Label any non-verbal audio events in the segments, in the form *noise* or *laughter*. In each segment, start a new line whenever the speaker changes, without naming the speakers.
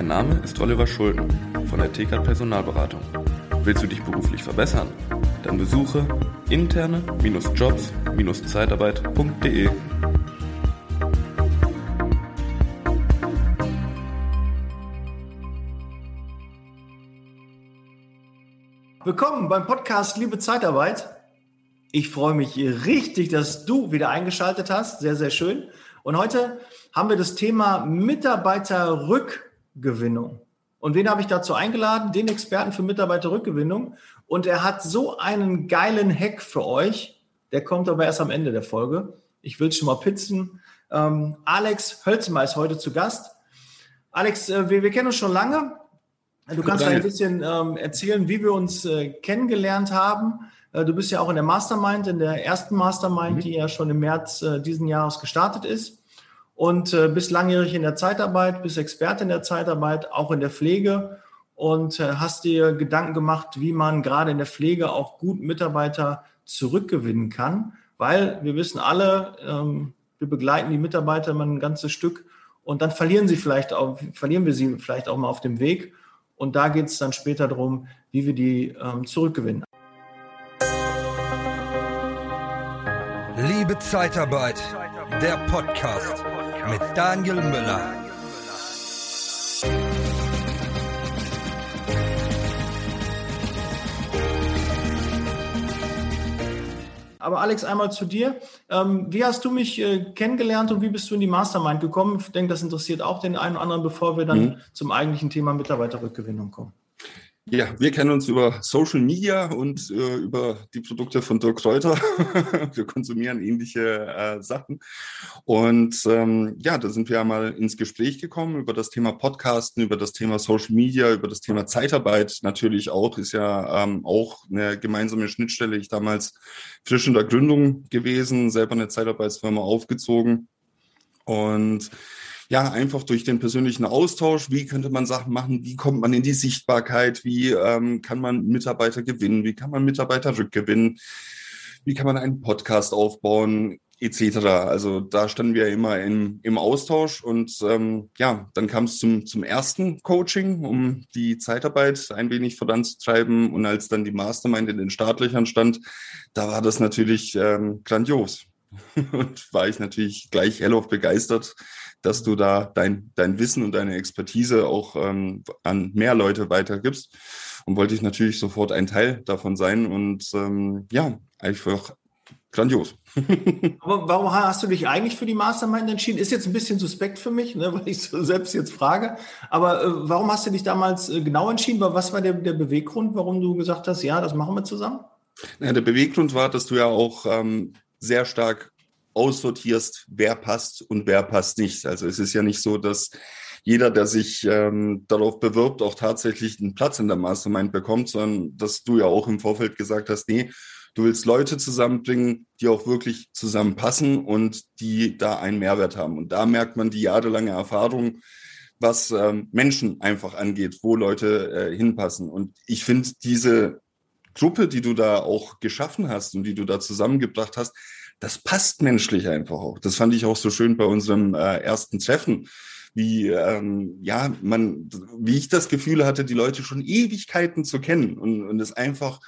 Mein Name ist Oliver Schulden von der TK Personalberatung. Willst du dich beruflich verbessern? Dann besuche interne-jobs-zeitarbeit.de.
Willkommen beim Podcast Liebe Zeitarbeit. Ich freue mich richtig, dass du wieder eingeschaltet hast. Sehr, sehr schön. Und heute haben wir das Thema Mitarbeiterrückgewinnung. Und wen habe ich dazu eingeladen? Den Experten für Mitarbeiterrückgewinnung. Und er hat so einen geilen Hack für euch. Der kommt aber erst am Ende der Folge. Ich will es schon mal pizzen. Ähm, Alex Hölzmer ist heute zu Gast. Alex, äh, wir, wir, kennen uns schon lange. Du kannst ein bisschen ähm, erzählen, wie wir uns äh, kennengelernt haben. Äh, du bist ja auch in der Mastermind, in der ersten Mastermind, mhm. die ja schon im März äh, diesen Jahres gestartet ist und äh, bist langjährig in der Zeitarbeit, bist Experte in der Zeitarbeit, auch in der Pflege und äh, hast dir Gedanken gemacht, wie man gerade in der Pflege auch gut Mitarbeiter zurückgewinnen kann, weil wir wissen alle, ähm, wir begleiten die Mitarbeiter immer ein ganzes Stück und dann verlieren sie vielleicht auch, verlieren wir sie vielleicht auch mal auf dem Weg. Und da geht es dann später darum, wie wir die ähm, zurückgewinnen.
Liebe Zeitarbeit, der Podcast mit Daniel Müller.
Aber Alex, einmal zu dir. Ähm, wie hast du mich äh, kennengelernt und wie bist du in die Mastermind gekommen? Ich denke, das interessiert auch den einen oder anderen, bevor wir dann mhm. zum eigentlichen Thema Mitarbeiterrückgewinnung kommen.
Ja, wir kennen uns über Social Media und äh, über die Produkte von Dirk Kräuter. *laughs* wir konsumieren ähnliche äh, Sachen. Und ähm, ja, da sind wir ja mal ins Gespräch gekommen über das Thema Podcasten, über das Thema Social Media, über das Thema Zeitarbeit natürlich auch. Ist ja ähm, auch eine gemeinsame Schnittstelle. Ich damals frisch in der Gründung gewesen, selber eine Zeitarbeitsfirma aufgezogen. Und ja, einfach durch den persönlichen Austausch, wie könnte man Sachen machen, wie kommt man in die Sichtbarkeit, wie ähm, kann man Mitarbeiter gewinnen, wie kann man Mitarbeiter rückgewinnen, wie kann man einen Podcast aufbauen, etc. Also da standen wir immer im, im Austausch und ähm, ja, dann kam es zum, zum ersten Coaching, um die Zeitarbeit ein wenig voranzutreiben. Und als dann die Mastermind in den Startlöchern stand, da war das natürlich ähm, grandios. *laughs* und war ich natürlich gleich hellauf begeistert, dass du da dein, dein Wissen und deine Expertise auch ähm, an mehr Leute weitergibst. Und wollte ich natürlich sofort ein Teil davon sein. Und ähm, ja, einfach grandios. *laughs*
Aber warum hast du dich eigentlich für die Mastermind entschieden? Ist jetzt ein bisschen suspekt für mich, ne, *laughs* weil ich so selbst jetzt frage. Aber äh, warum hast du dich damals äh, genau entschieden? Was war der, der Beweggrund, warum du gesagt hast, ja, das machen wir zusammen?
Ja, der Beweggrund war, dass du ja auch ähm, sehr stark aussortierst, wer passt und wer passt nicht. Also es ist ja nicht so, dass jeder, der sich ähm, darauf bewirbt, auch tatsächlich einen Platz in der Mastermind bekommt, sondern dass du ja auch im Vorfeld gesagt hast, nee, du willst Leute zusammenbringen, die auch wirklich zusammenpassen und die da einen Mehrwert haben. Und da merkt man die jahrelange Erfahrung, was ähm, Menschen einfach angeht, wo Leute äh, hinpassen. Und ich finde diese Gruppe, die du da auch geschaffen hast und die du da zusammengebracht hast, das passt menschlich einfach auch. Das fand ich auch so schön bei unserem äh, ersten Treffen wie ähm, ja man, wie ich das Gefühl hatte, die Leute schon Ewigkeiten zu kennen und, und es einfach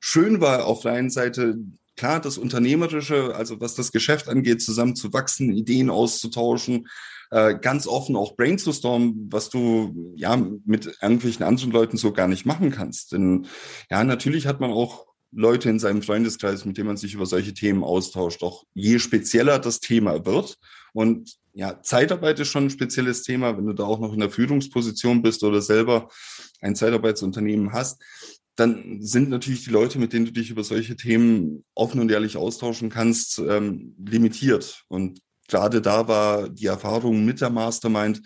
schön war auf der einen Seite klar das Unternehmerische, also was das Geschäft angeht, zusammen zu wachsen, Ideen auszutauschen, äh, ganz offen auch brainstormen, was du ja mit irgendwelchen anderen Leuten so gar nicht machen kannst. Denn ja, natürlich hat man auch Leute in seinem Freundeskreis, mit denen man sich über solche Themen austauscht. Auch je spezieller das Thema wird und ja, Zeitarbeit ist schon ein spezielles Thema, wenn du da auch noch in der Führungsposition bist oder selber ein Zeitarbeitsunternehmen hast, dann sind natürlich die Leute, mit denen du dich über solche Themen offen und ehrlich austauschen kannst, ähm, limitiert. Und gerade da war die Erfahrung mit der Mastermind,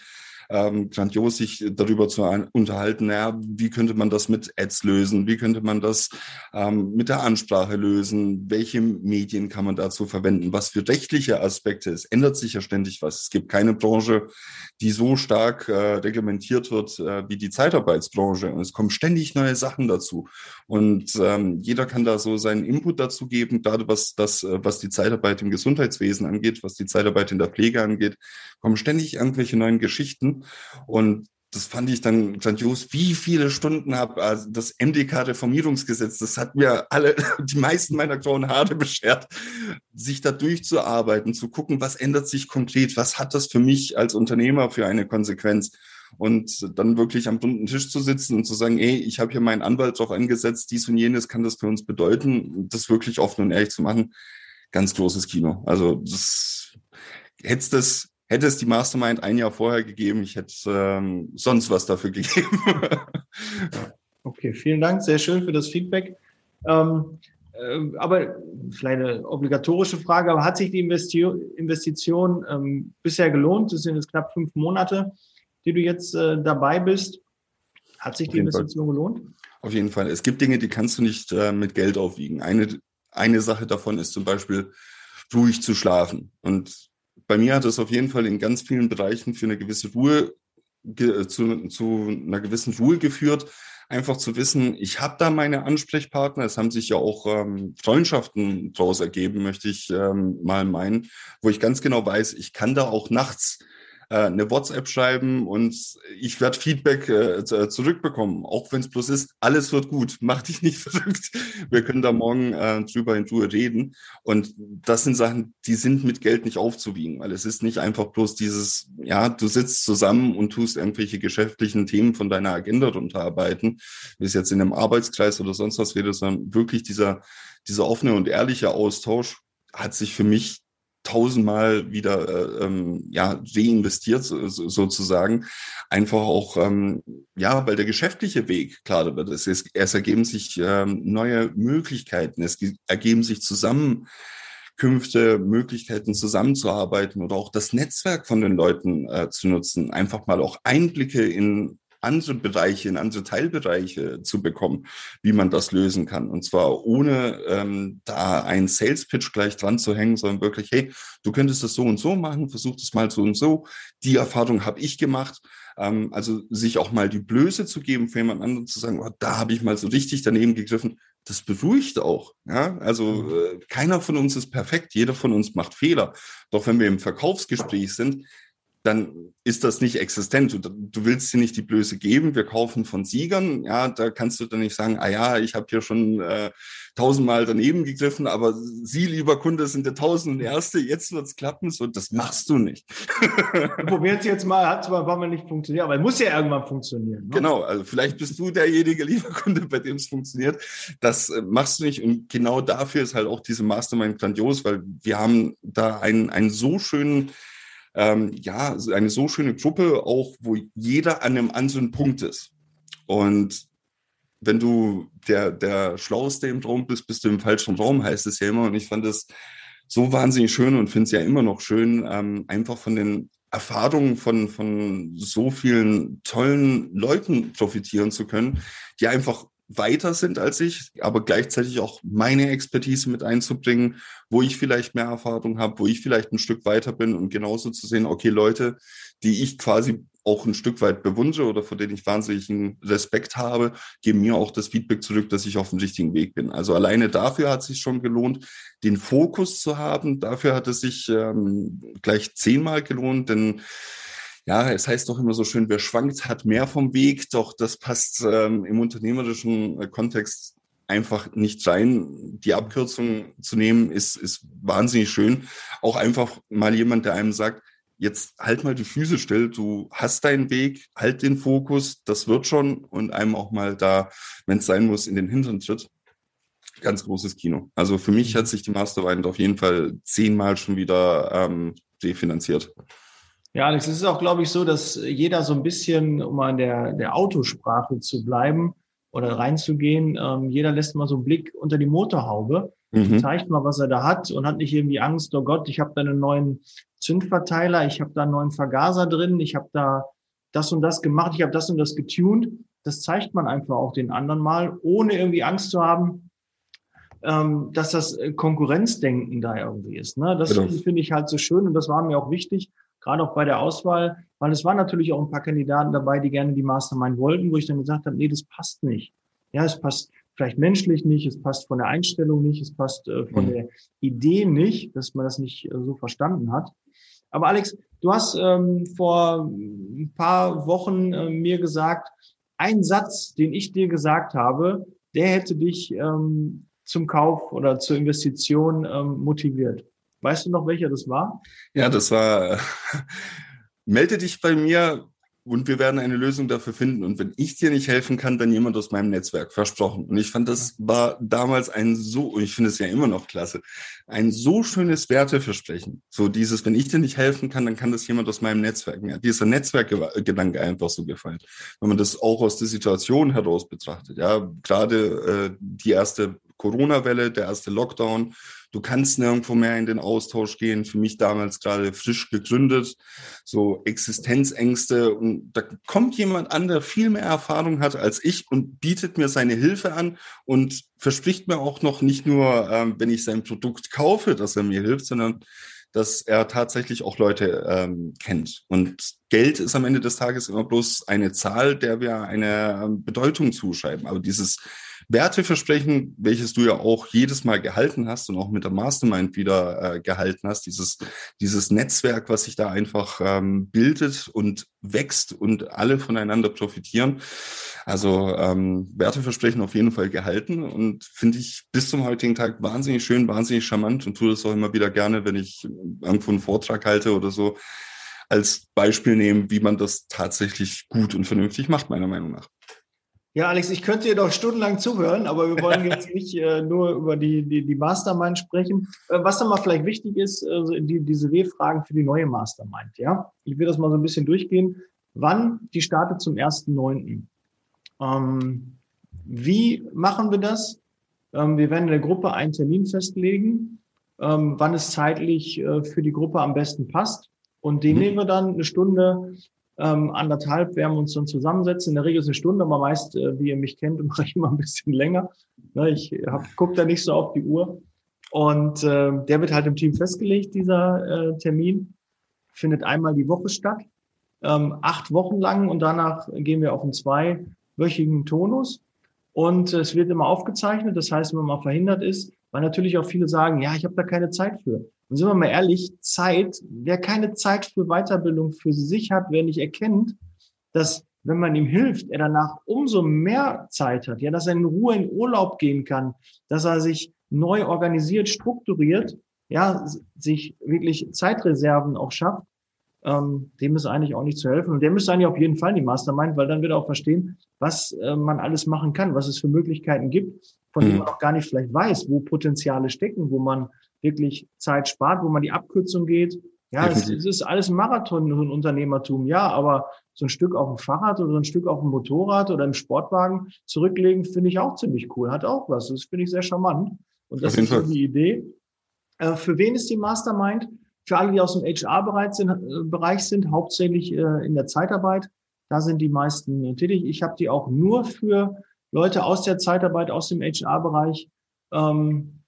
ähm, grandios, sich darüber zu unterhalten, naja, wie könnte man das mit Ads lösen, wie könnte man das ähm, mit der Ansprache lösen, welche Medien kann man dazu verwenden, was für rechtliche Aspekte, es ändert sich ja ständig was. Es gibt keine Branche, die so stark äh, reglementiert wird äh, wie die Zeitarbeitsbranche. Und es kommen ständig neue Sachen dazu. Und ähm, jeder kann da so seinen Input dazu geben, gerade was das, äh, was die Zeitarbeit im Gesundheitswesen angeht, was die Zeitarbeit in der Pflege angeht, kommen ständig irgendwelche neuen Geschichten und das fand ich dann grandios, wie viele Stunden habe also das MDK-Reformierungsgesetz, das hat mir alle, *laughs* die meisten meiner grauen Haare beschert, sich da durchzuarbeiten, zu gucken, was ändert sich konkret, was hat das für mich als Unternehmer für eine Konsequenz und dann wirklich am runden Tisch zu sitzen und zu sagen, ey, ich habe hier meinen Anwalt drauf angesetzt, dies und jenes kann das für uns bedeuten, das wirklich offen und ehrlich zu machen, ganz großes Kino. Also das hätte es hätte es die Mastermind ein Jahr vorher gegeben, ich hätte ähm, sonst was dafür *laughs* gegeben.
okay, vielen Dank, sehr schön für das Feedback. Ähm, äh, aber vielleicht eine obligatorische Frage, aber hat sich die Investi Investition ähm, bisher gelohnt? Das sind jetzt knapp fünf Monate, die du jetzt äh, dabei bist. Hat sich die Investition Fall. gelohnt?
Auf jeden Fall. Es gibt Dinge, die kannst du nicht äh, mit Geld aufwiegen. Eine, eine Sache davon ist zum Beispiel, ruhig zu schlafen. Und bei mir hat es auf jeden Fall in ganz vielen Bereichen für eine gewisse Ruhe, zu, zu einer gewissen Ruhe geführt. Einfach zu wissen, ich habe da meine Ansprechpartner. Es haben sich ja auch ähm, Freundschaften daraus ergeben, möchte ich ähm, mal meinen, wo ich ganz genau weiß, ich kann da auch nachts äh, eine WhatsApp schreiben und ich werde Feedback äh, äh zurückbekommen, auch wenn es bloß ist, alles wird gut, *laughs* mach dich nicht verrückt. Wir können da morgen äh, drüber in Ruhe reden. Und das sind Sachen, die sind mit Geld nicht aufzuwiegen, weil es ist nicht einfach bloß dieses, ja, du sitzt zusammen und tust irgendwelche geschäftlichen Themen von deiner Agenda runterarbeiten, wie es jetzt in einem Arbeitskreis oder sonst was wäre, sondern wirklich dieser, dieser offene und ehrliche Austausch hat sich für mich tausendmal wieder äh, ähm, ja reinvestiert so, so, sozusagen. Einfach auch ähm, ja weil der geschäftliche Weg klar wird. Es, ist, es ergeben sich ähm, neue Möglichkeiten. Es ergeben sich Zusammenkünfte Möglichkeiten zusammenzuarbeiten oder auch das Netzwerk von den Leuten äh, zu nutzen. Einfach mal auch Einblicke in andere Bereiche, in andere Teilbereiche zu bekommen, wie man das lösen kann. Und zwar ohne ähm, da einen Sales Pitch gleich dran zu hängen, sondern wirklich, hey, du könntest das so und so machen, versuch das mal so und so. Die Erfahrung habe ich gemacht. Ähm, also sich auch mal die Blöße zu geben für jemand anderen zu sagen, oh, da habe ich mal so richtig daneben gegriffen. Das beruhigt auch. Ja? Also mhm. äh, keiner von uns ist perfekt, jeder von uns macht Fehler. Doch wenn wir im Verkaufsgespräch sind, dann ist das nicht existent. Du, du willst sie nicht die Blöße geben. Wir kaufen von Siegern. Ja, da kannst du dann nicht sagen, ah ja, ich habe hier schon äh, tausendmal daneben gegriffen, aber Sie, lieber Kunde, sind der tausend Erste. Jetzt wird's klappen. So, das machst du nicht.
Probiert es jetzt mal, hat zwar ein paar Mal nicht funktioniert, aber es muss ja irgendwann funktionieren. Ne?
Genau, also vielleicht bist du derjenige, lieber Kunde, bei dem es funktioniert. Das äh, machst du nicht. Und genau dafür ist halt auch diese Mastermind grandios, weil wir haben da einen, einen so schönen ähm, ja, eine so schöne Gruppe, auch wo jeder an einem anderen Punkt ist. Und wenn du der, der Schlauste im Raum bist, bist du im falschen Raum, heißt es ja immer. Und ich fand es so wahnsinnig schön und finde es ja immer noch schön, ähm, einfach von den Erfahrungen von, von so vielen tollen Leuten profitieren zu können, die einfach weiter sind als ich, aber gleichzeitig auch meine Expertise mit einzubringen, wo ich vielleicht mehr Erfahrung habe, wo ich vielleicht ein Stück weiter bin und genauso zu sehen, okay, Leute, die ich quasi auch ein Stück weit bewundere oder vor denen ich wahnsinnigen Respekt habe, geben mir auch das Feedback zurück, dass ich auf dem richtigen Weg bin. Also alleine dafür hat es sich schon gelohnt, den Fokus zu haben. Dafür hat es sich ähm, gleich zehnmal gelohnt, denn ja, es heißt doch immer so schön, wer schwankt, hat mehr vom Weg. Doch das passt ähm, im unternehmerischen äh, Kontext einfach nicht rein. Die Abkürzung zu nehmen ist, ist wahnsinnig schön. Auch einfach mal jemand, der einem sagt, jetzt halt mal die Füße still, du hast deinen Weg, halt den Fokus, das wird schon und einem auch mal da, wenn es sein muss, in den Hintern tritt. Ganz großes Kino. Also für mich hat sich die Mastermind auf jeden Fall zehnmal schon wieder ähm, refinanziert.
Ja, Alex, es ist auch, glaube ich, so, dass jeder so ein bisschen, um an der, der Autosprache zu bleiben oder reinzugehen, ähm, jeder lässt mal so einen Blick unter die Motorhaube, mhm. zeigt mal, was er da hat und hat nicht irgendwie Angst, oh Gott, ich habe da einen neuen Zündverteiler, ich habe da einen neuen Vergaser drin, ich habe da das und das gemacht, ich habe das und das getuned. Das zeigt man einfach auch den anderen mal, ohne irgendwie Angst zu haben, ähm, dass das Konkurrenzdenken da irgendwie ist. Ne? Das genau. finde ich halt so schön und das war mir auch wichtig, gerade auch bei der Auswahl, weil es waren natürlich auch ein paar Kandidaten dabei, die gerne die Mastermind wollten, wo ich dann gesagt habe, nee, das passt nicht. Ja, es passt vielleicht menschlich nicht, es passt von der Einstellung nicht, es passt äh, von mhm. der Idee nicht, dass man das nicht äh, so verstanden hat. Aber Alex, du hast ähm, vor ein paar Wochen äh, mir gesagt, ein Satz, den ich dir gesagt habe, der hätte dich ähm, zum Kauf oder zur Investition ähm, motiviert. Weißt du noch, welcher das war?
Ja, das war, *laughs* melde dich bei mir, und wir werden eine Lösung dafür finden. Und wenn ich dir nicht helfen kann, dann jemand aus meinem Netzwerk. Versprochen. Und ich fand, das war damals ein so, und ich finde es ja immer noch klasse, ein so schönes Werteversprechen. So dieses, wenn ich dir nicht helfen kann, dann kann das jemand aus meinem Netzwerk. Mir hat dieser Netzwerkgedanke einfach so gefallen. Wenn man das auch aus der Situation heraus betrachtet. Ja, gerade äh, die erste Corona-Welle, der erste Lockdown, Du kannst nirgendwo mehr in den Austausch gehen. Für mich damals gerade frisch gegründet, so Existenzängste. Und da kommt jemand an, der viel mehr Erfahrung hat als ich und bietet mir seine Hilfe an und verspricht mir auch noch nicht nur, ähm, wenn ich sein Produkt kaufe, dass er mir hilft, sondern dass er tatsächlich auch Leute ähm, kennt. Und Geld ist am Ende des Tages immer bloß eine Zahl, der wir eine ähm, Bedeutung zuschreiben. Aber dieses Werteversprechen, welches du ja auch jedes Mal gehalten hast und auch mit der Mastermind wieder äh, gehalten hast, dieses, dieses Netzwerk, was sich da einfach ähm, bildet und wächst und alle voneinander profitieren. Also ähm, Werteversprechen auf jeden Fall gehalten und finde ich bis zum heutigen Tag wahnsinnig schön, wahnsinnig charmant und tue das auch immer wieder gerne, wenn ich irgendwo einen Vortrag halte oder so, als Beispiel nehmen, wie man das tatsächlich gut und vernünftig macht, meiner Meinung nach.
Ja, Alex, ich könnte dir doch stundenlang zuhören, aber wir wollen jetzt *laughs* nicht äh, nur über die, die, die Mastermind sprechen. Äh, was dann mal vielleicht wichtig ist, äh, die, diese W-Fragen für die neue Mastermind. Ja, ich will das mal so ein bisschen durchgehen. Wann? Die startet zum 1.9. Ähm, wie machen wir das? Ähm, wir werden in der Gruppe einen Termin festlegen, ähm, wann es zeitlich äh, für die Gruppe am besten passt. Und den mhm. nehmen wir dann eine Stunde ähm, anderthalb werden wir uns dann zusammensetzen. In der Regel ist eine Stunde, aber meist, äh, wie ihr mich kennt, *laughs* mache ich immer ein bisschen länger. Ne, ich gucke da nicht so auf die Uhr. Und äh, der wird halt im Team festgelegt, dieser äh, Termin. Findet einmal die Woche statt, ähm, acht Wochen lang und danach gehen wir auf einen zweiwöchigen Tonus. Und es wird immer aufgezeichnet, das heißt, wenn man mal verhindert ist, weil natürlich auch viele sagen, ja, ich habe da keine Zeit für. Und sind wir mal ehrlich, Zeit, wer keine Zeit für Weiterbildung für sich hat, wer nicht erkennt, dass wenn man ihm hilft, er danach umso mehr Zeit hat, ja, dass er in Ruhe in Urlaub gehen kann, dass er sich neu organisiert, strukturiert, ja, sich wirklich Zeitreserven auch schafft, ähm, dem ist eigentlich auch nicht zu helfen. Und der müsste eigentlich auf jeden Fall in die Mastermind, weil dann wird er auch verstehen, was äh, man alles machen kann, was es für Möglichkeiten gibt, von mhm. man auch gar nicht vielleicht weiß, wo Potenziale stecken, wo man wirklich Zeit spart, wo man die Abkürzung geht. Ja, es, es, ist alles ein Marathon, so ein Unternehmertum, ja, aber so ein Stück auf dem Fahrrad oder ein Stück auf dem Motorrad oder im Sportwagen zurücklegen, finde ich auch ziemlich cool. Hat auch was. Das finde ich sehr charmant. Und das ist die Idee. Äh, für wen ist die Mastermind? Für alle, die aus dem HR-Bereich sind, äh, Bereich sind, hauptsächlich äh, in der Zeitarbeit. Da sind die meisten äh, tätig. Ich habe die auch nur für Leute aus der Zeitarbeit, aus dem HR-Bereich. Ähm,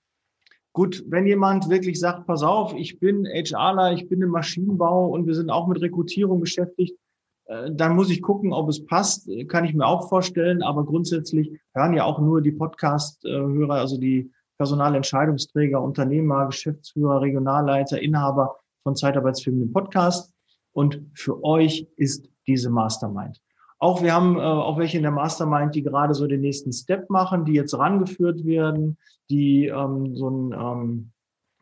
gut, wenn jemand wirklich sagt, pass auf, ich bin HRler, ich bin im Maschinenbau und wir sind auch mit Rekrutierung beschäftigt, äh, dann muss ich gucken, ob es passt. Kann ich mir auch vorstellen. Aber grundsätzlich hören ja auch nur die Podcast-Hörer, also die Personalentscheidungsträger, Unternehmer, Geschäftsführer, Regionalleiter, Inhaber von Zeitarbeitsfirmen im Podcast. Und für euch ist diese Mastermind. Auch wir haben äh, auch welche in der Mastermind, die gerade so den nächsten Step machen, die jetzt rangeführt werden, die ähm, so einen, ähm,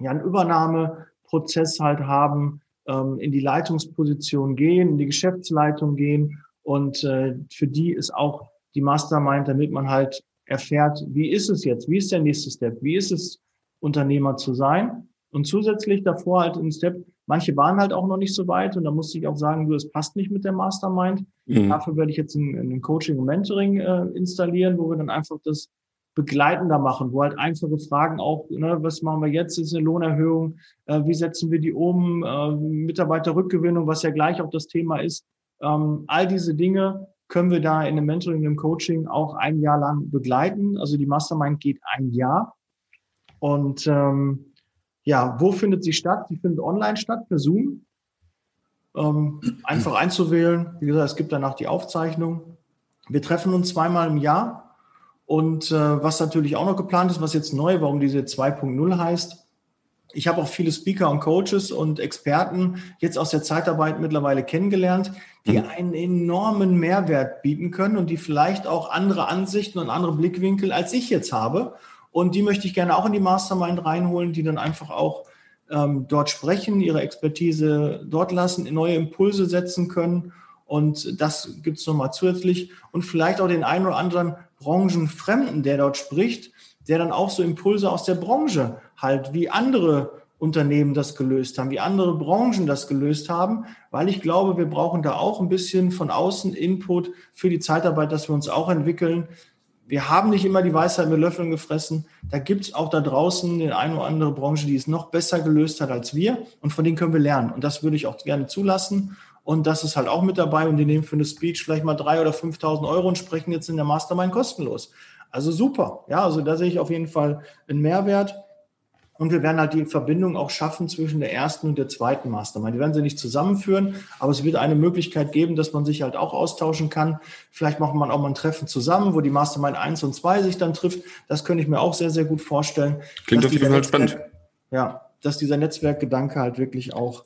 ja, einen Übernahmeprozess halt haben, ähm, in die Leitungsposition gehen, in die Geschäftsleitung gehen. Und äh, für die ist auch die Mastermind, damit man halt erfährt, wie ist es jetzt, wie ist der nächste Step, wie ist es, Unternehmer zu sein. Und zusätzlich davor halt ein Step, manche waren halt auch noch nicht so weit und da musste ich auch sagen, du, es passt nicht mit der Mastermind. Mhm. Dafür werde ich jetzt ein, ein Coaching und Mentoring äh, installieren, wo wir dann einfach das begleitender machen, wo halt einfache Fragen auch, ne, was machen wir jetzt, ist eine Lohnerhöhung, äh, wie setzen wir die um, äh, Mitarbeiterrückgewinnung, was ja gleich auch das Thema ist. Ähm, all diese Dinge können wir da in einem Mentoring, im Coaching auch ein Jahr lang begleiten. Also die Mastermind geht ein Jahr. Und ähm, ja, wo findet sie statt? Sie findet online statt, per Zoom. Ähm, einfach einzuwählen. Wie gesagt, es gibt danach die Aufzeichnung. Wir treffen uns zweimal im Jahr. Und äh, was natürlich auch noch geplant ist, was jetzt neu, warum diese 2.0 heißt, ich habe auch viele Speaker und Coaches und Experten jetzt aus der Zeitarbeit mittlerweile kennengelernt, die mhm. einen enormen Mehrwert bieten können und die vielleicht auch andere Ansichten und andere Blickwinkel als ich jetzt habe. Und die möchte ich gerne auch in die Mastermind reinholen, die dann einfach auch ähm, dort sprechen, ihre Expertise dort lassen, neue Impulse setzen können. Und das gibt es nochmal zusätzlich. Und vielleicht auch den einen oder anderen Branchenfremden, der dort spricht, der dann auch so Impulse aus der Branche halt, wie andere Unternehmen das gelöst haben, wie andere Branchen das gelöst haben, weil ich glaube, wir brauchen da auch ein bisschen von außen Input für die Zeitarbeit, dass wir uns auch entwickeln. Wir haben nicht immer die Weisheit mit Löffeln gefressen. Da gibt es auch da draußen die eine oder andere Branche, die es noch besser gelöst hat als wir. Und von denen können wir lernen. Und das würde ich auch gerne zulassen. Und das ist halt auch mit dabei. Und die nehmen für eine Speech vielleicht mal drei oder 5.000 Euro und sprechen jetzt in der Mastermind kostenlos. Also super. Ja, also da sehe ich auf jeden Fall einen Mehrwert. Und wir werden halt die Verbindung auch schaffen zwischen der ersten und der zweiten Mastermind. Die werden sie nicht zusammenführen, aber es wird eine Möglichkeit geben, dass man sich halt auch austauschen kann. Vielleicht macht man auch mal ein Treffen zusammen, wo die Mastermind 1 und 2 sich dann trifft. Das könnte ich mir auch sehr, sehr gut vorstellen.
Klingt auf jeden Fall spannend.
Ja, dass dieser Netzwerkgedanke halt wirklich auch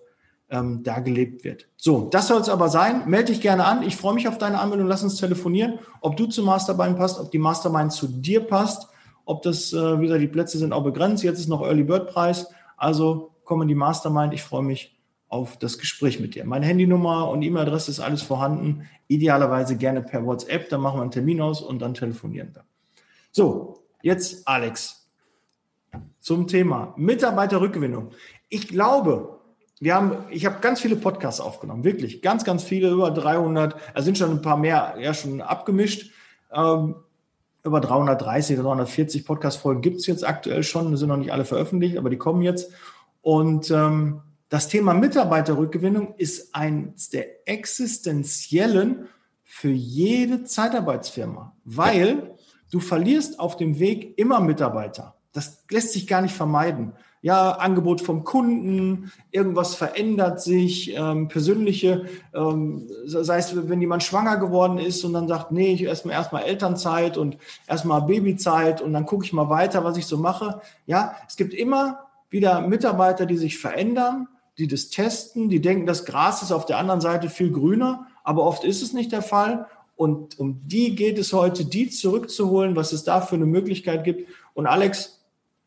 ähm, da gelebt wird. So, das soll es aber sein. Melde dich gerne an. Ich freue mich auf deine Anmeldung. Lass uns telefonieren, ob du zu Mastermind passt, ob die Mastermind zu dir passt, ob das, äh, wie gesagt, die Plätze sind auch begrenzt. Jetzt ist noch Early Bird Preis. Also komm in die Mastermind. Ich freue mich auf das Gespräch mit dir. Meine Handynummer und E-Mail-Adresse ist alles vorhanden. Idealerweise gerne per WhatsApp. Dann machen wir einen Termin aus und dann telefonieren wir. So, jetzt Alex zum Thema Mitarbeiterrückgewinnung. Ich glaube, wir haben, ich habe ganz viele Podcasts aufgenommen, wirklich, ganz, ganz viele, über 300, es sind schon ein paar mehr, ja schon abgemischt. Ähm, über 330 oder 340 Podcast-Folgen gibt es jetzt aktuell schon, sind noch nicht alle veröffentlicht, aber die kommen jetzt. Und ähm, das Thema Mitarbeiterrückgewinnung ist eines der existenziellen für jede Zeitarbeitsfirma, weil du verlierst auf dem Weg immer Mitarbeiter. Das lässt sich gar nicht vermeiden ja, Angebot vom Kunden, irgendwas verändert sich, ähm, persönliche, ähm, sei es, wenn jemand schwanger geworden ist und dann sagt, nee, ich erstmal erstmal Elternzeit und erstmal Babyzeit und dann gucke ich mal weiter, was ich so mache. Ja, es gibt immer wieder Mitarbeiter, die sich verändern, die das testen, die denken, das Gras ist auf der anderen Seite viel grüner, aber oft ist es nicht der Fall. Und um die geht es heute, die zurückzuholen, was es da für eine Möglichkeit gibt. Und Alex,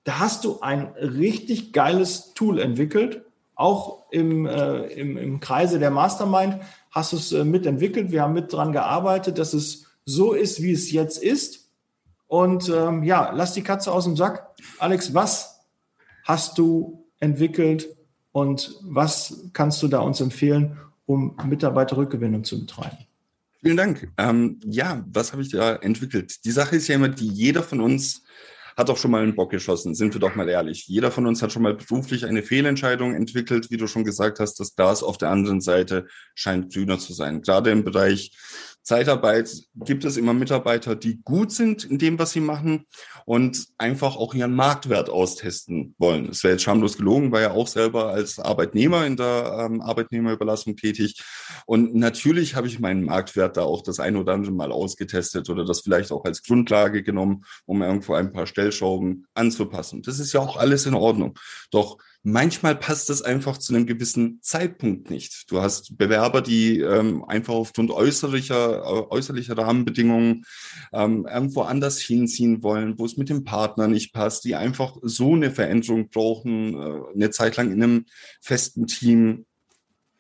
da hast du ein richtig geiles Tool entwickelt. Auch im, äh, im, im Kreise der Mastermind hast du es äh, mitentwickelt. Wir haben mit dran gearbeitet, dass es so ist, wie es jetzt ist. Und ähm, ja, lass die Katze aus dem Sack. Alex, was hast du entwickelt und was kannst du da uns empfehlen, um Mitarbeiterrückgewinnung zu betreiben?
Vielen Dank. Ähm, ja, was habe ich da entwickelt? Die Sache ist ja immer, die jeder von uns hat doch schon mal einen Bock geschossen, sind wir doch mal ehrlich. Jeder von uns hat schon mal beruflich eine Fehlentscheidung entwickelt, wie du schon gesagt hast, das Glas auf der anderen Seite scheint grüner zu sein. Gerade im Bereich Zeitarbeit gibt es immer Mitarbeiter, die gut sind in dem, was sie machen und einfach auch ihren Marktwert austesten wollen. Es wäre jetzt schamlos gelogen, war ja auch selber als Arbeitnehmer in der ähm, Arbeitnehmerüberlassung tätig. Und natürlich habe ich meinen Marktwert da auch das ein oder andere Mal ausgetestet oder das vielleicht auch als Grundlage genommen, um irgendwo ein paar Stellschrauben anzupassen. Das ist ja auch alles in Ordnung. Doch Manchmal passt es einfach zu einem gewissen Zeitpunkt nicht. Du hast Bewerber, die ähm, einfach aufgrund äußerlicher, äh, äußerlicher Rahmenbedingungen ähm, irgendwo anders hinziehen wollen, wo es mit dem Partner nicht passt, die einfach so eine Veränderung brauchen, äh, eine Zeit lang in einem festen Team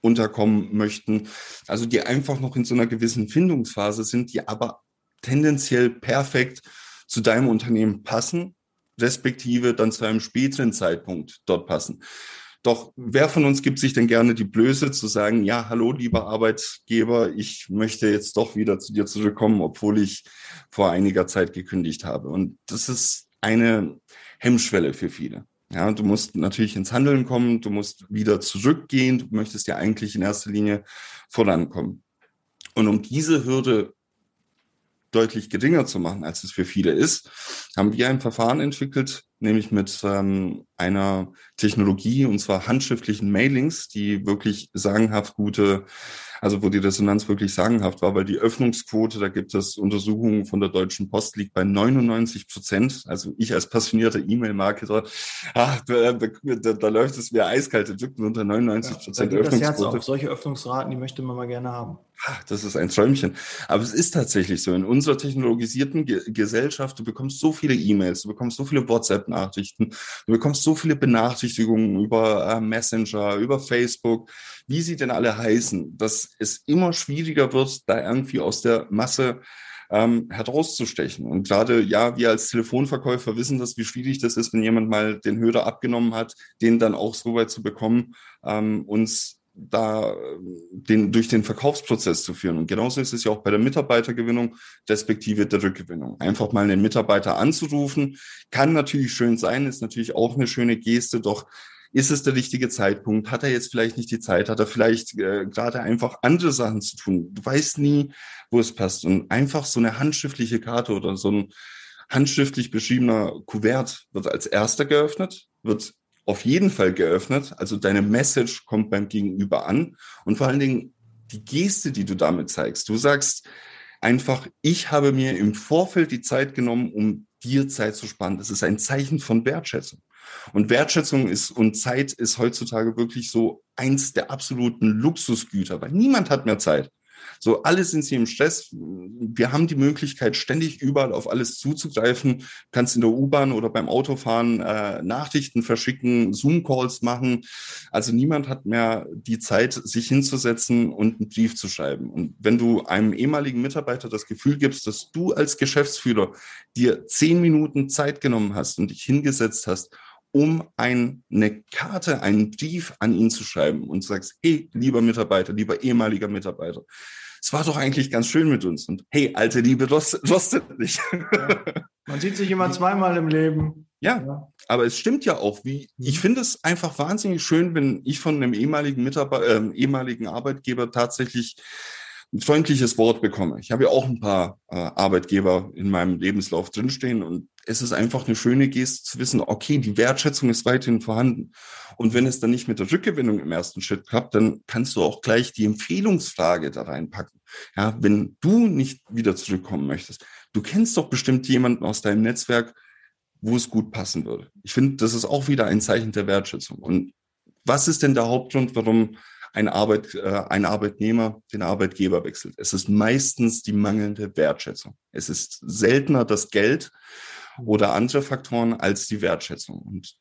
unterkommen möchten. Also die einfach noch in so einer gewissen Findungsphase sind, die aber tendenziell perfekt zu deinem Unternehmen passen respektive dann zu einem späteren Zeitpunkt dort passen. Doch wer von uns gibt sich denn gerne die Blöße zu sagen, ja, hallo, lieber Arbeitgeber, ich möchte jetzt doch wieder zu dir zurückkommen, obwohl ich vor einiger Zeit gekündigt habe. Und das ist eine Hemmschwelle für viele. Ja, du musst natürlich ins Handeln kommen, du musst wieder zurückgehen, du möchtest ja eigentlich in erster Linie vorankommen. Und um diese Hürde deutlich geringer zu machen, als es für viele ist, haben wir ein Verfahren entwickelt, nämlich mit ähm, einer Technologie, und zwar handschriftlichen Mailings, die wirklich sagenhaft gute Also wo die Resonanz wirklich sagenhaft war, weil die Öffnungsquote, da gibt es Untersuchungen von der Deutschen Post, liegt bei 99 Prozent. Also ich als passionierter E-Mail-Marketer, da, da, da, da, läuft es eiskalte Dücken unter 99 Prozent
ja, Öffnungsquote. Solche Öffnungsraten, die möchte man mal gerne haben.
Das ist ein Träumchen. Aber es ist tatsächlich so. In unserer technologisierten Ge Gesellschaft, du bekommst so viele E-Mails, du bekommst so viele WhatsApp-Nachrichten, du bekommst so viele Benachrichtigungen über äh, Messenger, über Facebook, wie sie denn alle heißen, dass es immer schwieriger wird, da irgendwie aus der Masse ähm, herauszustechen. Und gerade, ja, wir als Telefonverkäufer wissen das, wie schwierig das ist, wenn jemand mal den Hörer abgenommen hat, den dann auch so weit zu bekommen, ähm, uns da den, durch den Verkaufsprozess zu führen. Und genauso ist es ja auch bei der Mitarbeitergewinnung, respektive der Rückgewinnung. Einfach mal einen Mitarbeiter anzurufen, kann natürlich schön sein, ist natürlich auch eine schöne Geste, doch ist es der richtige Zeitpunkt? Hat er jetzt vielleicht nicht die Zeit? Hat er vielleicht äh, gerade einfach andere Sachen zu tun? Du weißt nie, wo es passt. Und einfach so eine handschriftliche Karte oder so ein handschriftlich beschriebener Kuvert wird als erster geöffnet, wird auf jeden Fall geöffnet. Also deine Message kommt beim Gegenüber an und vor allen Dingen die Geste, die du damit zeigst. Du sagst einfach, ich habe mir im Vorfeld die Zeit genommen, um dir Zeit zu sparen. Das ist ein Zeichen von Wertschätzung. Und Wertschätzung ist und Zeit ist heutzutage wirklich so eins der absoluten Luxusgüter, weil niemand hat mehr Zeit. So, alle sind sie im Stress. Wir haben die Möglichkeit, ständig überall auf alles zuzugreifen. Du kannst in der U-Bahn oder beim Autofahren äh, Nachrichten verschicken, Zoom-Calls machen. Also niemand hat mehr die Zeit, sich hinzusetzen und einen Brief zu schreiben. Und wenn du einem ehemaligen Mitarbeiter das Gefühl gibst, dass du als Geschäftsführer dir zehn Minuten Zeit genommen hast und dich hingesetzt hast, um eine Karte, einen Brief an ihn zu schreiben und sagst, hey, lieber Mitarbeiter, lieber ehemaliger Mitarbeiter, es war doch eigentlich ganz schön mit uns. Und hey, alte Liebe rostet nicht.
Ja. Man sieht sich immer *laughs* zweimal im Leben.
Ja, ja, aber es stimmt ja auch, wie mhm. ich finde es einfach wahnsinnig schön, wenn ich von einem ehemaligen Mitarbeiter, äh, ehemaligen Arbeitgeber tatsächlich ein freundliches Wort bekomme. Ich habe ja auch ein paar äh, Arbeitgeber in meinem Lebenslauf drinstehen und es ist einfach eine schöne Geste zu wissen, okay, die Wertschätzung ist weiterhin vorhanden. Und wenn es dann nicht mit der Rückgewinnung im ersten Schritt klappt, dann kannst du auch gleich die Empfehlungsfrage da reinpacken. Ja, wenn du nicht wieder zurückkommen möchtest, du kennst doch bestimmt jemanden aus deinem Netzwerk, wo es gut passen würde. Ich finde, das ist auch wieder ein Zeichen der Wertschätzung. Und was ist denn der Hauptgrund, warum ein, Arbeit, äh, ein Arbeitnehmer den Arbeitgeber wechselt? Es ist meistens die mangelnde Wertschätzung. Es ist seltener das Geld, oder andere Faktoren als die Wertschätzung. Und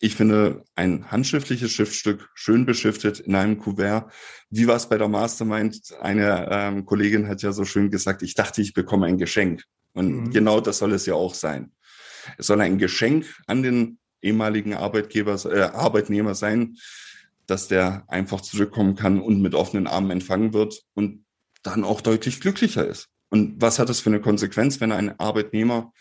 ich finde, ein handschriftliches Schriftstück, schön beschriftet in einem Kuvert. Wie war es bei der Mastermind? Eine ähm, Kollegin hat ja so schön gesagt, ich dachte, ich bekomme ein Geschenk. Und mhm. genau das soll es ja auch sein. Es soll ein Geschenk an den ehemaligen Arbeitgeber, äh, Arbeitnehmer sein, dass der einfach zurückkommen kann und mit offenen Armen empfangen wird und dann auch deutlich glücklicher ist. Und was hat das für eine Konsequenz, wenn ein Arbeitnehmer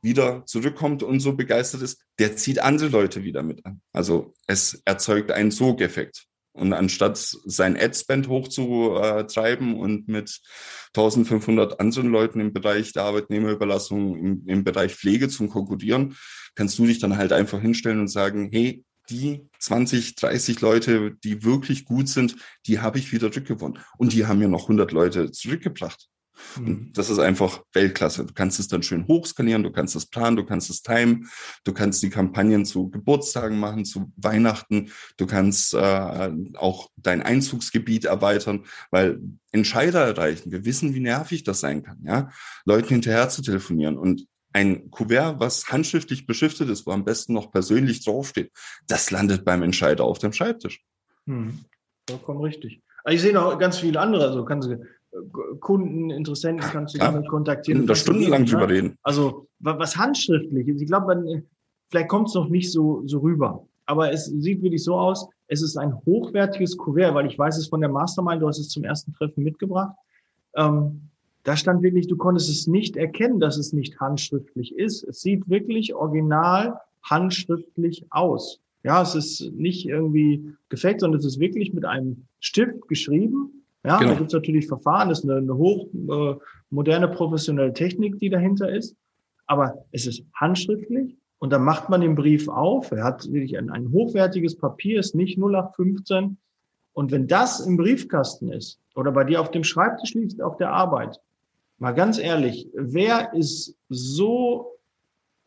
wieder zurückkommt und so begeistert ist, der zieht andere Leute wieder mit an. Also es erzeugt einen Sogeffekt. Und anstatt sein Adspend hochzutreiben und mit 1500 anderen Leuten im Bereich der Arbeitnehmerüberlassung, im, im Bereich Pflege zu konkurrieren, kannst du dich dann halt einfach hinstellen und sagen, hey, die 20, 30 Leute, die wirklich gut sind, die habe ich wieder zurückgewonnen. Und die haben mir noch 100 Leute zurückgebracht. Mhm. Das ist einfach Weltklasse. Du kannst es dann schön hochskalieren, du kannst es planen, du kannst es timen, du kannst die Kampagnen zu Geburtstagen machen, zu Weihnachten, du kannst äh, auch dein Einzugsgebiet erweitern, weil Entscheider erreichen. Wir wissen, wie nervig das sein kann, ja, Leuten hinterher zu telefonieren und ein Kuvert, was handschriftlich beschriftet ist, wo am besten noch persönlich draufsteht, das landet beim Entscheider auf dem Schreibtisch.
Hm, vollkommen richtig. Also ich sehe noch ganz viele andere, also kannst du Kunden, Interessenten kannst du ja, damit kontaktieren.
Da stundenlang drüber ne? reden.
Also was handschriftliches, ich glaube, vielleicht kommt es noch nicht so, so rüber. Aber es sieht wirklich so aus, es ist ein hochwertiges Kuvert, weil ich weiß es von der Mastermind, du hast es zum ersten Treffen mitgebracht. Ähm, da stand wirklich, du konntest es nicht erkennen, dass es nicht handschriftlich ist. Es sieht wirklich original handschriftlich aus. Ja, es ist nicht irgendwie gefaked, sondern es ist wirklich mit einem Stift geschrieben ja, genau. da gibt es natürlich Verfahren, das ist eine, eine hoch äh, moderne professionelle Technik, die dahinter ist. Aber es ist handschriftlich und dann macht man den Brief auf. Er hat wirklich ein, ein hochwertiges Papier, ist nicht 0815 Und wenn das im Briefkasten ist oder bei dir auf dem Schreibtisch liegt, auf der Arbeit, mal ganz ehrlich, wer ist so,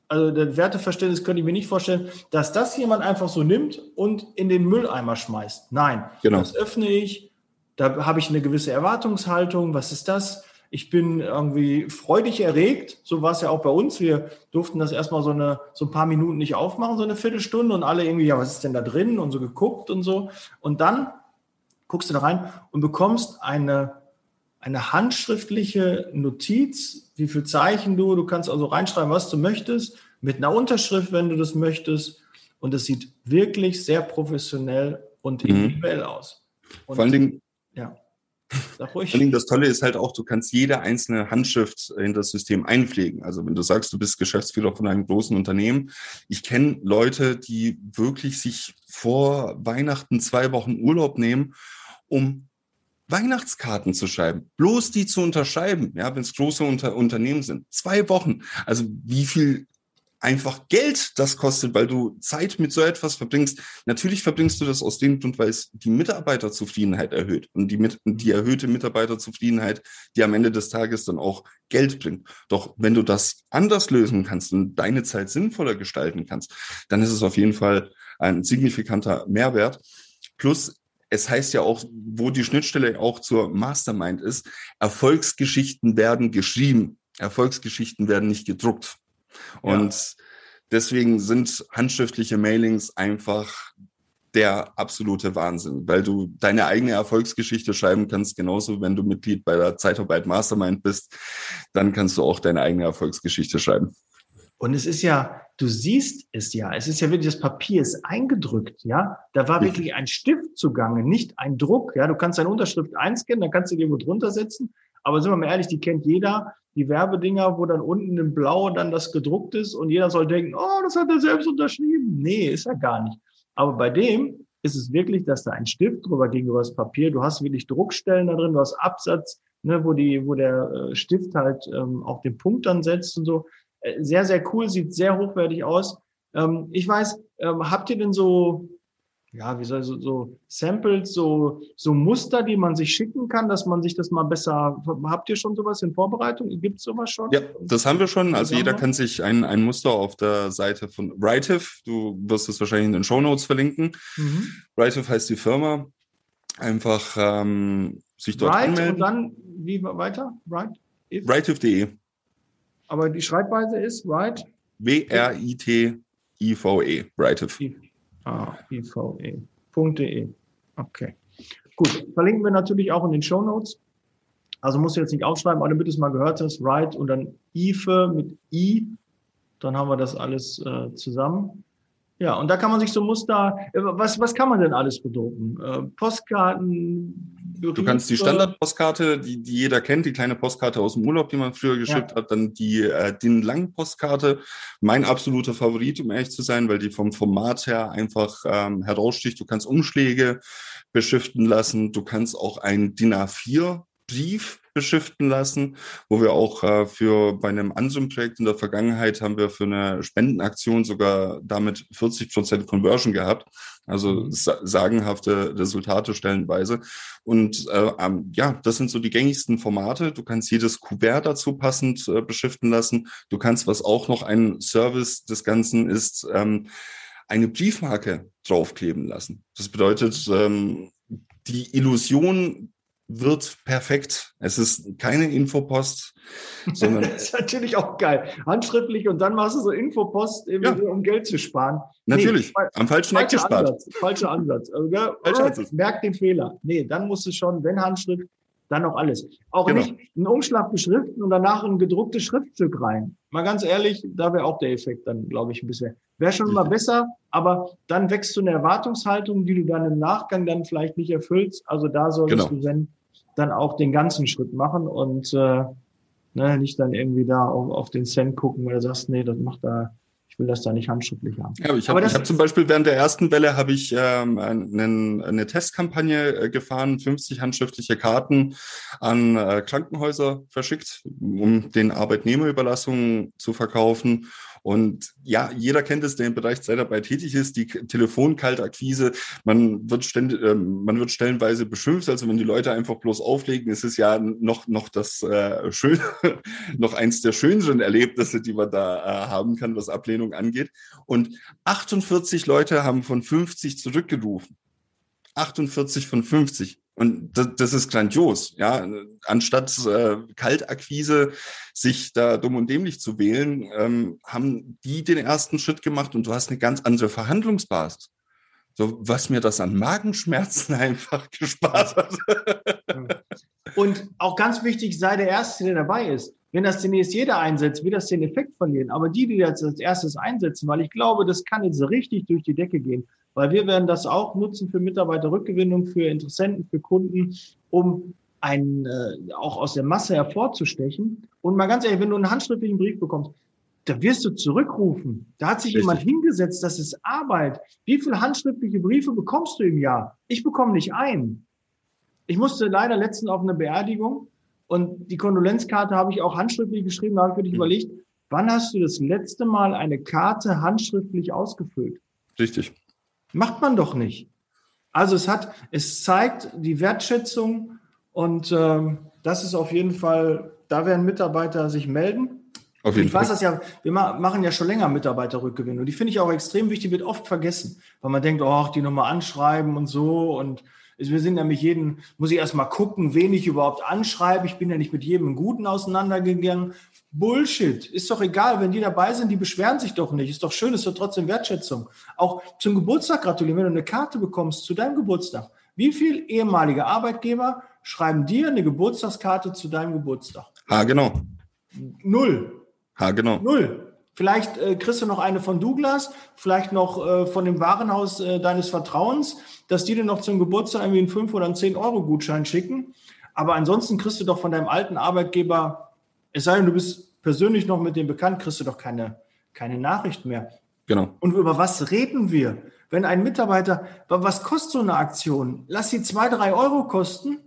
also der Werteverständnis könnte ich mir nicht vorstellen, dass das jemand einfach so nimmt und in den Mülleimer schmeißt. Nein,
Genau.
das öffne ich, da habe ich eine gewisse Erwartungshaltung. Was ist das? Ich bin irgendwie freudig erregt. So war es ja auch bei uns. Wir durften das erstmal so, eine, so ein paar Minuten nicht aufmachen, so eine Viertelstunde und alle irgendwie, ja, was ist denn da drin? Und so geguckt und so. Und dann guckst du da rein und bekommst eine, eine handschriftliche Notiz, wie viel Zeichen du, du kannst also reinschreiben, was du möchtest, mit einer Unterschrift, wenn du das möchtest. Und es sieht wirklich sehr professionell und
Mhm.
individuell aus. Und,
Vor allen Dingen,
ja, sag
Vor allen
ruhig.
Dingen das Tolle ist halt auch, du kannst jede einzelne Handschrift in das System einpflegen. Also wenn du sagst, du bist Geschäftsführer von einem großen Unternehmen, ich kenne Leute, die wirklich sich vor Weihnachten zwei Wochen Urlaub nehmen, um Weihnachtskarten zu schreiben, bloß die zu unterschreiben, ja, wenn es große Unter Unternehmen sind. Zwei Wochen. Also wie viel einfach Geld das kostet, weil du Zeit mit so etwas verbringst. Natürlich verbringst du das aus dem Grund, weil es die Mitarbeiterzufriedenheit erhöht und die, mit, die erhöhte Mitarbeiterzufriedenheit, die am Ende des Tages dann auch Geld bringt. Doch wenn du das anders lösen kannst und deine Zeit sinnvoller gestalten kannst, dann ist es auf jeden Fall ein signifikanter Mehrwert. Plus es heißt ja auch, wo die Schnittstelle auch zur Mastermind ist, Erfolgsgeschichten werden geschrieben. Erfolgsgeschichten werden nicht gedruckt. Und ja. deswegen sind handschriftliche Mailings einfach der absolute Wahnsinn, weil du deine eigene Erfolgsgeschichte schreiben kannst, genauso wenn du Mitglied bei der Zeitarbeit Mastermind bist, dann kannst du auch deine eigene Erfolgsgeschichte schreiben.
Und es ist ja, du siehst es ja, es ist ja wirklich, das Papier ist eingedrückt, ja. Da war wirklich ein Stift zugange, nicht ein Druck, ja. Du kannst deine Unterschrift einscannen, dann kannst du die irgendwo drunter setzen. Aber sind wir mal ehrlich, die kennt jeder, die Werbedinger, wo dann unten im Blau dann das gedruckt ist und jeder soll denken, oh, das hat er selbst unterschrieben. Nee, ist er gar nicht. Aber bei dem ist es wirklich, dass da ein Stift drüber gegenüber das Papier, du hast wirklich Druckstellen da drin, du hast Absatz, ne, wo die, wo der Stift halt ähm, auch den Punkt dann setzt und so sehr, sehr cool, sieht sehr hochwertig aus. Ähm, ich weiß, ähm, habt ihr denn so, ja, wie soll so, so Samples, so, so Muster, die man sich schicken kann, dass man sich das mal besser, habt ihr schon sowas in Vorbereitung? Gibt es sowas schon?
Ja, das haben wir schon. Also jeder kann sich ein, ein Muster auf der Seite von Rightive, du wirst es wahrscheinlich in den Show Notes verlinken. Mhm. Rightive heißt die Firma. Einfach ähm, sich dort
right
anmelden.
Und dann, wie weiter? Right?
Rightive.de.
Aber die Schreibweise ist right?
W-R-I-T-I-V-E. Rightive.
Ah, I-V-E.de. Okay. Gut. Verlinken wir natürlich auch in den Show Notes. Also musst du jetzt nicht aufschreiben, aber damit du es mal gehört hast, right und dann IFE mit I, dann haben wir das alles äh, zusammen. Ja, und da kann man sich so Muster, äh, was, was kann man denn alles bedrucken? Äh, Postkarten,
Briefe. Du kannst die Standardpostkarte, die, die jeder kennt, die kleine Postkarte aus dem Urlaub, die man früher geschickt ja. hat, dann die äh, DIN Lang Postkarte, mein absoluter Favorit, um ehrlich zu sein, weil die vom Format her einfach ähm, heraussticht. Du kannst Umschläge beschriften lassen, du kannst auch ein DIN A4 Brief beschriften lassen, wo wir auch äh, für bei einem anderen Projekt in der Vergangenheit haben wir für eine Spendenaktion sogar damit 40 Prozent Conversion gehabt. Also sa sagenhafte Resultate stellenweise. Und äh, ähm, ja, das sind so die gängigsten Formate. Du kannst jedes Kuvert dazu passend äh, beschriften lassen. Du kannst, was auch noch ein Service des Ganzen ist, ähm, eine Briefmarke draufkleben lassen. Das bedeutet, ähm, die Illusion wird perfekt. Es ist keine Infopost, sondern. *laughs*
das ist natürlich auch geil. Handschriftlich und dann machst du so Infopost, ja. um Geld zu sparen.
Natürlich. Nee, am falschen Eck gespart.
Ansatz, falscher Ansatz. Also, falscher Ansatz. Merk den Fehler. Nee, dann musst du schon, wenn Handschrift, dann noch alles. Auch genau. nicht einen Umschlag beschriften und danach ein gedrucktes Schriftstück rein. Mal ganz ehrlich, da wäre auch der Effekt dann, glaube ich, ein bisschen. Wäre schon mal besser, aber dann wächst du eine Erwartungshaltung, die du dann im Nachgang dann vielleicht nicht erfüllst. Also da solltest genau. du, wenn, dann auch den ganzen Schritt machen und äh, ne, nicht dann irgendwie da auf, auf den Cent gucken, weil du sagst, nee, das macht da, ich will das da nicht handschriftlich haben.
Ja, ich habe hab zum Beispiel während der ersten Welle habe ich ähm, einen, eine Testkampagne äh, gefahren, 50 handschriftliche Karten an äh, Krankenhäuser verschickt, um den Arbeitnehmerüberlassungen zu verkaufen. Und ja, jeder kennt es, der im Bereich Zeitarbeit tätig ist, die Telefonkaltakquise. Man wird, ständ, äh, man wird stellenweise beschimpft, also wenn die Leute einfach bloß auflegen, ist es ja noch, noch das äh, schön, *laughs* noch eins der schönsten Erlebnisse, die man da äh, haben kann, was Ablehnung angeht. Und 48 Leute haben von 50 zurückgerufen. 48 von 50. Und das, das ist grandios, ja. Anstatt äh, Kaltakquise sich da dumm und dämlich zu wählen, ähm, haben die den ersten Schritt gemacht und du hast eine ganz andere Verhandlungsbasis. So, was mir das an Magenschmerzen *laughs* einfach gespart hat.
Und auch ganz wichtig, sei der Erste, der dabei ist. Wenn das demnächst jeder einsetzt, wird das den Effekt verlieren. Aber die, die das als erstes einsetzen, weil ich glaube, das kann jetzt richtig durch die Decke gehen. Weil wir werden das auch nutzen für Mitarbeiterrückgewinnung, für Interessenten, für Kunden, um einen äh, auch aus der Masse hervorzustechen. Und mal ganz ehrlich, wenn du einen handschriftlichen Brief bekommst, da wirst du zurückrufen. Da hat sich Richtig. jemand hingesetzt, das ist Arbeit. Wie viele handschriftliche Briefe bekommst du im Jahr? Ich bekomme nicht einen. Ich musste leider letztens auf eine Beerdigung und die Kondolenzkarte habe ich auch handschriftlich geschrieben. Da habe ich wirklich mhm. überlegt, wann hast du das letzte Mal eine Karte handschriftlich ausgefüllt?
Richtig.
Macht man doch nicht. Also es hat, es zeigt die Wertschätzung und ähm, das ist auf jeden Fall, da werden Mitarbeiter sich melden. Auf jeden ich Fall. weiß das ja, wir machen ja schon länger Mitarbeiterrückgewinnung und die finde ich auch extrem wichtig, wird oft vergessen, weil man denkt, oh, die nochmal anschreiben und so und wir sind nämlich jeden, muss ich erstmal gucken, wen ich überhaupt anschreibe. Ich bin ja nicht mit jedem im Guten auseinandergegangen. Bullshit. Ist doch egal, wenn die dabei sind, die beschweren sich doch nicht. Ist doch schön, ist doch trotzdem Wertschätzung. Auch zum Geburtstag gratulieren, wenn du eine Karte bekommst zu deinem Geburtstag. Wie viele ehemalige Arbeitgeber schreiben dir eine Geburtstagskarte zu deinem Geburtstag?
Ha, genau.
Null.
Ha, genau.
Null. Vielleicht äh, kriegst du noch eine von Douglas, vielleicht noch äh, von dem Warenhaus äh, deines Vertrauens, dass die dir noch zum Geburtstag irgendwie einen 5 oder einen 10 Euro Gutschein schicken. Aber ansonsten kriegst du doch von deinem alten Arbeitgeber es sei denn, du bist persönlich noch mit dem bekannt, kriegst du doch keine, keine Nachricht mehr.
Genau.
Und über was reden wir? Wenn ein Mitarbeiter, was kostet so eine Aktion? Lass sie zwei, drei Euro kosten.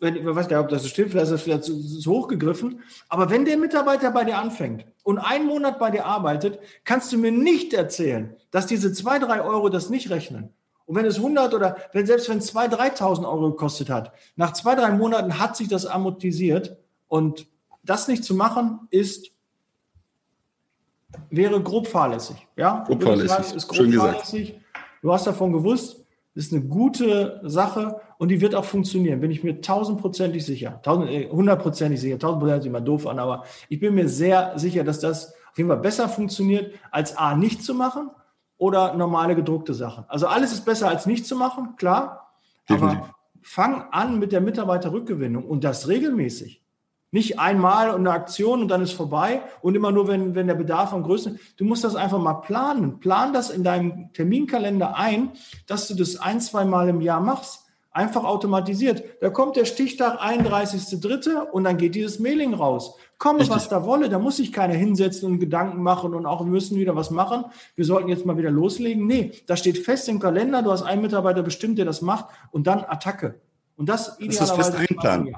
Wenn, ich weiß gar nicht, ob das so stimmt, vielleicht ist das vielleicht zu, zu hochgegriffen. Aber wenn der Mitarbeiter bei dir anfängt und einen Monat bei dir arbeitet, kannst du mir nicht erzählen, dass diese zwei, drei Euro das nicht rechnen. Und wenn es 100 oder wenn, selbst wenn es 2.000, 3.000 Euro gekostet hat, nach zwei, drei Monaten hat sich das amortisiert und das nicht zu machen, ist wäre grob fahrlässig. Ja,
grob fahrlässig.
ist grob Schön fahrlässig. Gesagt. Du hast davon gewusst, ist eine gute Sache und die wird auch funktionieren, bin ich mir tausendprozentig sicher. Äh, hundertprozentig sicher. Tausendprozentig immer doof an, aber ich bin mir sehr sicher, dass das auf jeden Fall besser funktioniert, als A nicht zu machen oder normale gedruckte Sachen. Also alles ist besser als nicht zu machen, klar. Definitiv. Aber fang an mit der Mitarbeiterrückgewinnung und das regelmäßig. Nicht einmal eine Aktion und dann ist vorbei und immer nur, wenn, wenn der Bedarf am größten ist. Du musst das einfach mal planen. Plan das in deinem Terminkalender ein, dass du das ein, zwei Mal im Jahr machst. Einfach automatisiert. Da kommt der Stichtag 31.3. und dann geht dieses Mailing raus. Komme, was da wolle, da muss sich keiner hinsetzen und Gedanken machen und auch wir müssen wieder was machen. Wir sollten jetzt mal wieder loslegen. Nee, da steht fest im Kalender, du hast einen Mitarbeiter bestimmt, der das macht und dann Attacke. Und das
idealerweise. Das ist fest einplanen.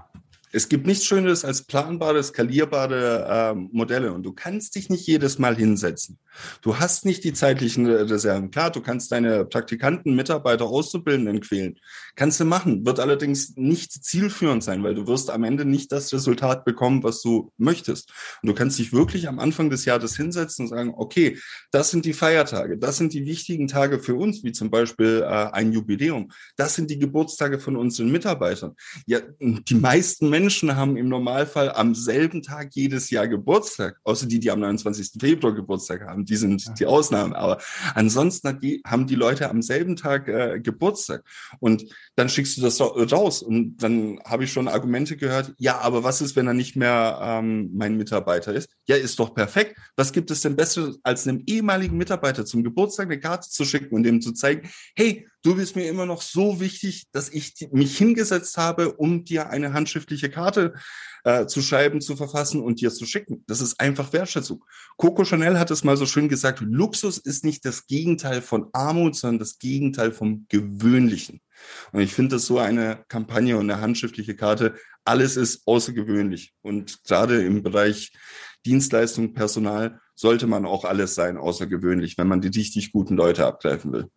Es gibt nichts Schöneres als planbare, skalierbare äh, Modelle und du kannst dich nicht jedes Mal hinsetzen. Du hast nicht die zeitlichen Reserven. Klar, du kannst deine Praktikanten, Mitarbeiter, Auszubildenden quälen. Kannst du machen, wird allerdings nicht zielführend sein, weil du wirst am Ende nicht das Resultat bekommen, was du möchtest. Und du kannst dich wirklich am Anfang des Jahres hinsetzen und sagen, okay, das sind die Feiertage, das sind die wichtigen Tage für uns, wie zum Beispiel äh, ein Jubiläum. Das sind die Geburtstage von unseren Mitarbeitern. Ja, die meisten Menschen Menschen haben im Normalfall am selben Tag jedes Jahr Geburtstag, außer die, die am 29. Februar Geburtstag haben. Die sind die Ausnahmen. Aber ansonsten die, haben die Leute am selben Tag äh, Geburtstag. Und dann schickst du das raus. Und dann habe ich schon Argumente gehört, ja, aber was ist, wenn er nicht mehr ähm, mein Mitarbeiter ist? Ja, ist doch perfekt. Was gibt es denn Besseres, als einem ehemaligen Mitarbeiter zum Geburtstag eine Karte zu schicken und dem zu zeigen, hey, du bist mir immer noch so wichtig, dass ich mich hingesetzt habe, um dir eine handschriftliche Karte äh, zu schreiben, zu verfassen und dir zu schicken. Das ist einfach Wertschätzung. Coco Chanel hat es mal so schön gesagt, Luxus ist nicht das Gegenteil von Armut, sondern das Gegenteil vom Gewöhnlichen. Und ich finde, dass so eine Kampagne und eine handschriftliche Karte, alles ist außergewöhnlich. Und gerade im Bereich Dienstleistung, Personal sollte man auch alles sein, außergewöhnlich, wenn man die richtig guten Leute abgreifen will.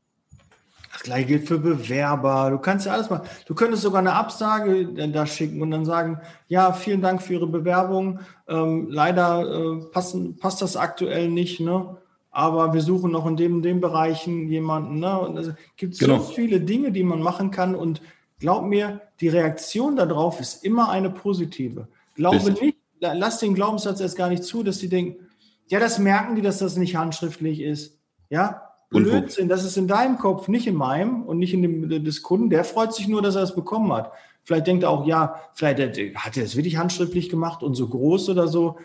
Das gleiche gilt für Bewerber. Du kannst ja alles machen. Du könntest sogar eine Absage da schicken und dann sagen, ja, vielen Dank für Ihre Bewerbung. Ähm, leider äh, passen, passt das aktuell nicht, ne? Aber wir suchen noch in dem, dem Bereichen jemanden. Ne? Und es gibt genau. so viele Dinge, die man machen kann. Und glaub mir, die Reaktion darauf ist immer eine positive. Glaube Richtig. nicht, lass den Glaubenssatz erst gar nicht zu, dass sie denken, ja, das merken die, dass das nicht handschriftlich ist. Ja, Blödsinn, das ist in deinem Kopf, nicht in meinem und nicht in dem des Kunden. Der freut sich nur, dass er es bekommen hat. Vielleicht denkt er auch, ja, vielleicht hat er es wirklich handschriftlich gemacht und so groß oder so.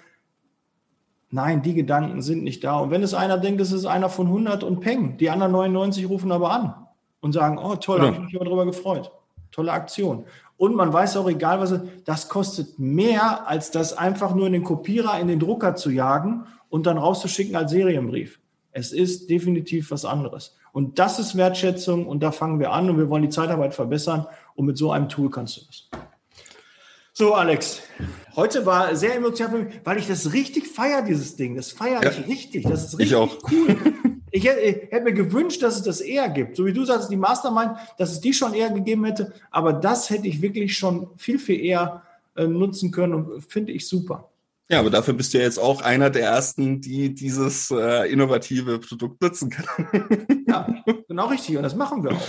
Nein, die Gedanken sind nicht da. Und wenn es einer denkt, es ist einer von 100 und Peng, die anderen 99 rufen aber an und sagen, oh toll, ja. habe ich mich aber darüber gefreut. Tolle Aktion. Und man weiß auch, egal was, das kostet mehr, als das einfach nur in den Kopierer, in den Drucker zu jagen und dann rauszuschicken als Serienbrief. Es ist definitiv was anderes. Und das ist Wertschätzung und da fangen wir an und wir wollen die Zeitarbeit verbessern und mit so einem Tool kannst du das. So, Alex, heute war sehr emotional für mich, weil ich das richtig feiere, dieses Ding. Das feiere ja, ich richtig. Das ist richtig
ich auch.
cool. Ich hätte, ich hätte, mir gewünscht, dass es das eher gibt. So wie du sagst, die Mastermind, dass es die schon eher gegeben hätte. Aber das hätte ich wirklich schon viel, viel eher äh, nutzen können und finde ich super.
Ja, aber dafür bist du ja jetzt auch einer der ersten, die dieses äh, innovative Produkt nutzen
kann. ja, genau richtig. Und das machen wir auch.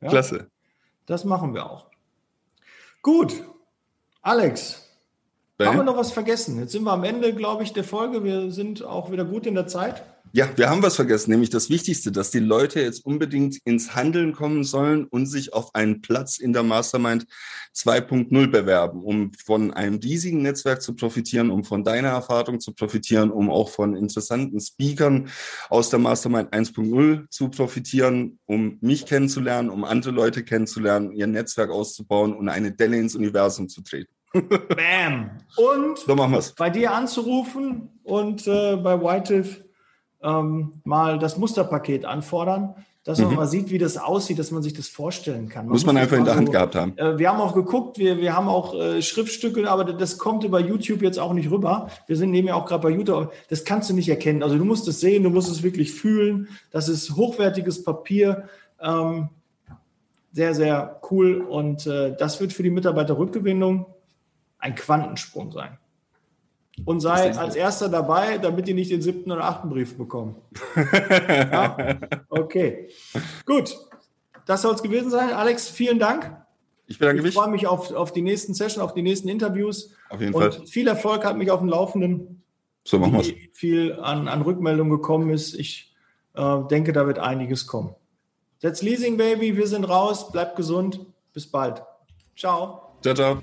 Ja? Klasse.
Das machen wir auch. Gut. Alex? Haben wir noch was vergessen? Jetzt sind wir am Ende, glaube ich, der Folge. Wir sind auch wieder gut in der Zeit.
Ja, wir haben was vergessen, nämlich das Wichtigste, dass die Leute jetzt unbedingt ins Handeln kommen sollen und sich auf einen Platz in der Mastermind 2.0 bewerben, um von einem riesigen Netzwerk zu profitieren, um von deiner Erfahrung zu profitieren, um auch von interessanten Speakern aus der Mastermind 1.0 zu profitieren, um mich kennenzulernen, um andere Leute kennenzulernen, ihr Netzwerk auszubauen und eine Delle ins Universum zu treten.
Bam! Und
so machen wir's.
bei dir anzurufen und äh, bei Whitehill ähm, mal das Musterpaket anfordern, dass mhm. man mal sieht, wie das aussieht, dass man sich das vorstellen kann.
Man muss man einfach in der Hand so, gehabt haben.
Äh, wir haben auch geguckt, wir, wir haben auch äh, Schriftstücke, aber das kommt über YouTube jetzt auch nicht rüber. Wir sind nämlich auch gerade bei YouTube, das kannst du nicht erkennen. Also du musst es sehen, du musst es wirklich fühlen. Das ist hochwertiges Papier. Ähm, sehr, sehr cool. Und äh, das wird für die Mitarbeiterrückgewinnung ein Quantensprung sein und sei als erster dabei, damit die nicht den siebten oder achten Brief bekommen. *laughs* ja? Okay. Gut. Das soll es gewesen sein. Alex, vielen Dank.
Ich bedanke mich.
Ich freue mich auf, auf die nächsten Sessions, auf die nächsten Interviews.
Auf jeden und Fall.
Viel Erfolg hat mich auf dem Laufenden.
So machen wir es.
Viel an, an Rückmeldungen gekommen ist. Ich äh, denke, da wird einiges kommen. That's Leasing Baby. Wir sind raus. Bleibt gesund. Bis bald. Ciao.
Ciao, ciao.